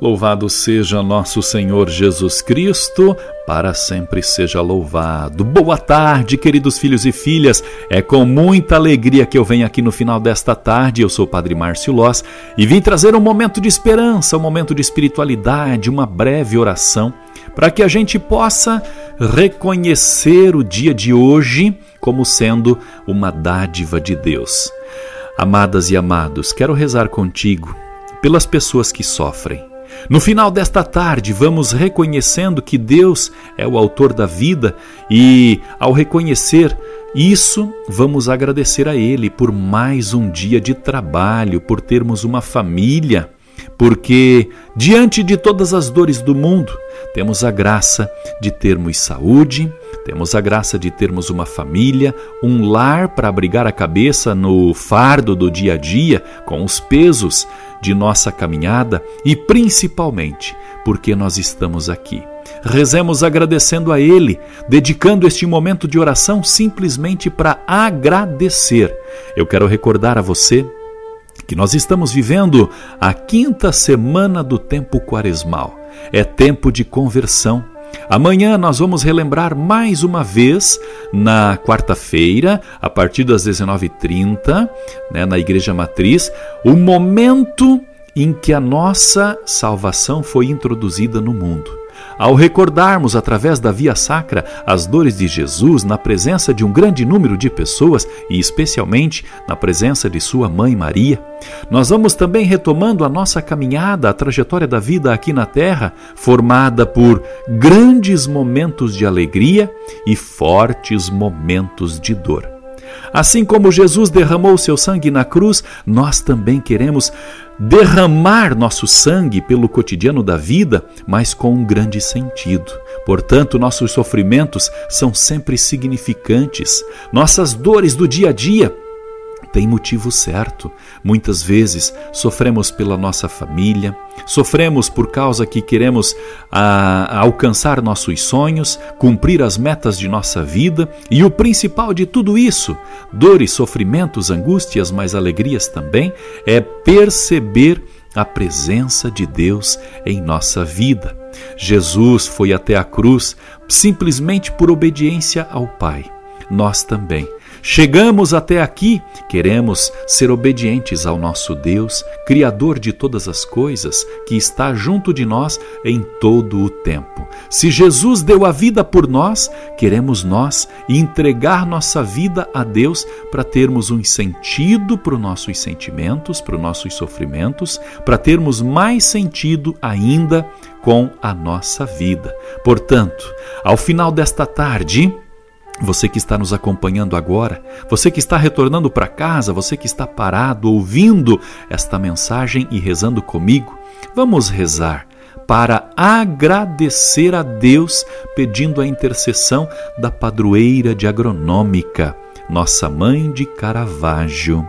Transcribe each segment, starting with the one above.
Louvado seja nosso Senhor Jesus Cristo, para sempre seja louvado. Boa tarde, queridos filhos e filhas. É com muita alegria que eu venho aqui no final desta tarde. Eu sou o Padre Márcio Loz e vim trazer um momento de esperança, um momento de espiritualidade, uma breve oração, para que a gente possa reconhecer o dia de hoje como sendo uma dádiva de Deus. Amadas e amados, quero rezar contigo pelas pessoas que sofrem no final desta tarde, vamos reconhecendo que Deus é o autor da vida e, ao reconhecer isso, vamos agradecer a Ele por mais um dia de trabalho, por termos uma família, porque, diante de todas as dores do mundo, temos a graça de termos saúde, temos a graça de termos uma família, um lar para abrigar a cabeça no fardo do dia a dia, com os pesos de nossa caminhada e principalmente porque nós estamos aqui. Rezemos agradecendo a Ele, dedicando este momento de oração simplesmente para agradecer. Eu quero recordar a você que nós estamos vivendo a quinta semana do tempo quaresmal. É tempo de conversão Amanhã nós vamos relembrar mais uma vez, na quarta-feira, a partir das 19h30, né, na Igreja Matriz, o momento em que a nossa salvação foi introduzida no mundo. Ao recordarmos através da via sacra as dores de Jesus na presença de um grande número de pessoas e especialmente na presença de sua mãe Maria, nós vamos também retomando a nossa caminhada, a trajetória da vida aqui na terra, formada por grandes momentos de alegria e fortes momentos de dor. Assim como Jesus derramou seu sangue na cruz, nós também queremos derramar nosso sangue pelo cotidiano da vida, mas com um grande sentido. Portanto, nossos sofrimentos são sempre significantes. Nossas dores do dia a dia tem motivo certo. Muitas vezes sofremos pela nossa família, sofremos por causa que queremos a, a alcançar nossos sonhos, cumprir as metas de nossa vida e o principal de tudo isso, dores, sofrimentos, angústias, mas alegrias também, é perceber a presença de Deus em nossa vida. Jesus foi até a cruz simplesmente por obediência ao Pai. Nós também Chegamos até aqui, queremos ser obedientes ao nosso Deus, Criador de todas as coisas, que está junto de nós em todo o tempo. Se Jesus deu a vida por nós, queremos nós entregar nossa vida a Deus para termos um sentido para os nossos sentimentos, para os nossos sofrimentos, para termos mais sentido ainda com a nossa vida. Portanto, ao final desta tarde, você que está nos acompanhando agora, você que está retornando para casa, você que está parado ouvindo esta mensagem e rezando comigo, vamos rezar para agradecer a Deus pedindo a intercessão da padroeira de agronômica, nossa mãe de Caravaggio.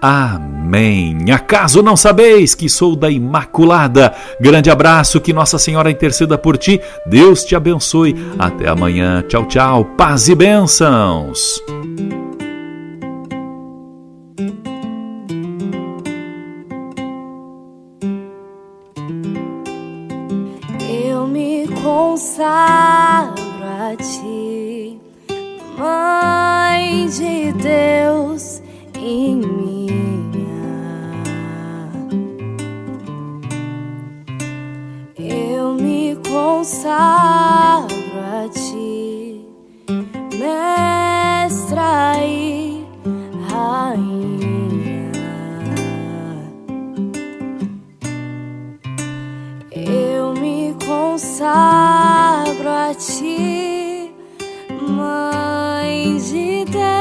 Amém. Acaso não sabeis que sou da Imaculada? Grande abraço, que Nossa Senhora interceda por ti. Deus te abençoe. Até amanhã. Tchau, tchau. Paz e bênçãos. Eu me consagro a ti, Mãe de Deus consagro a ti, mestra e rainha. Eu me consagro a ti, mãe consagro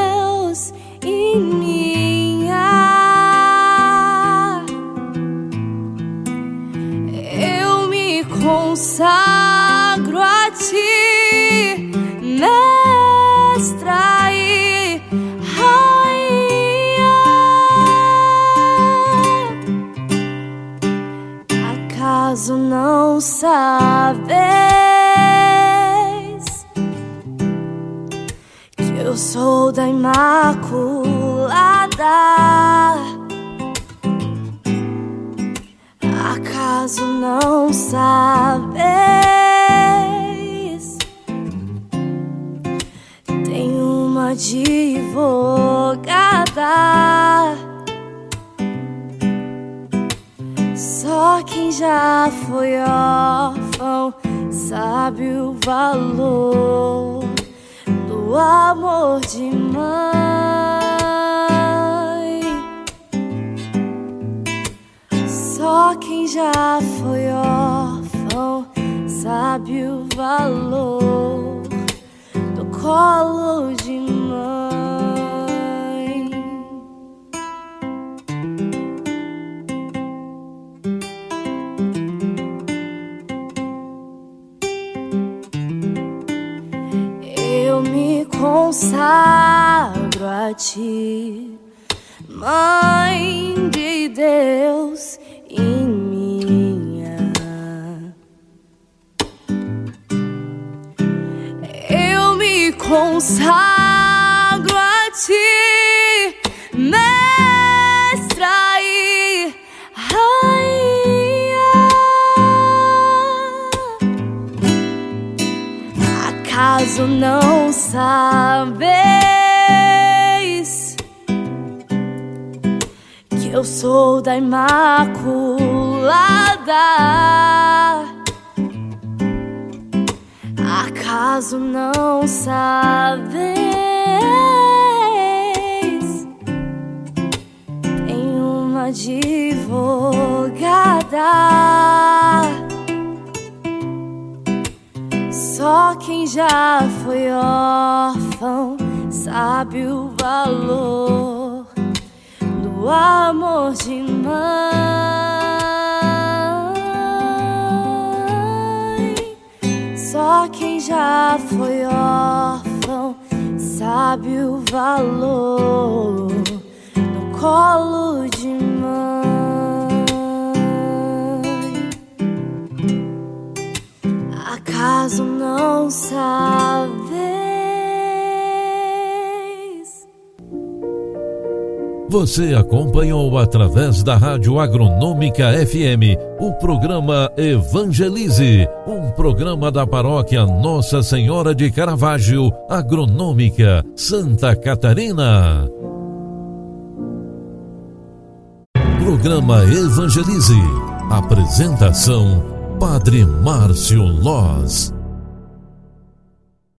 sabes que eu sou da Imaculada? acaso não sabes? Tem uma advogada. Só quem já foi órfão sabe o valor do amor de mãe. Só quem já foi órfão sabe o valor do colo de mãe. Consagro a ti, Mãe de Deus em minha. Eu me consagro a ti, Acaso não sabes? Eu sou da Imaculada. Acaso não sabes? Tem uma advogada. Quem já foi órfão sabe o valor o amor de mãe. Só quem já foi órfão sabe o valor do colo de Acaso não sabe? Você acompanhou através da Rádio Agronômica FM o programa Evangelize, um programa da paróquia Nossa Senhora de Caravaggio, Agronômica, Santa Catarina. Programa Evangelize. Apresentação: Padre Márcio Loz.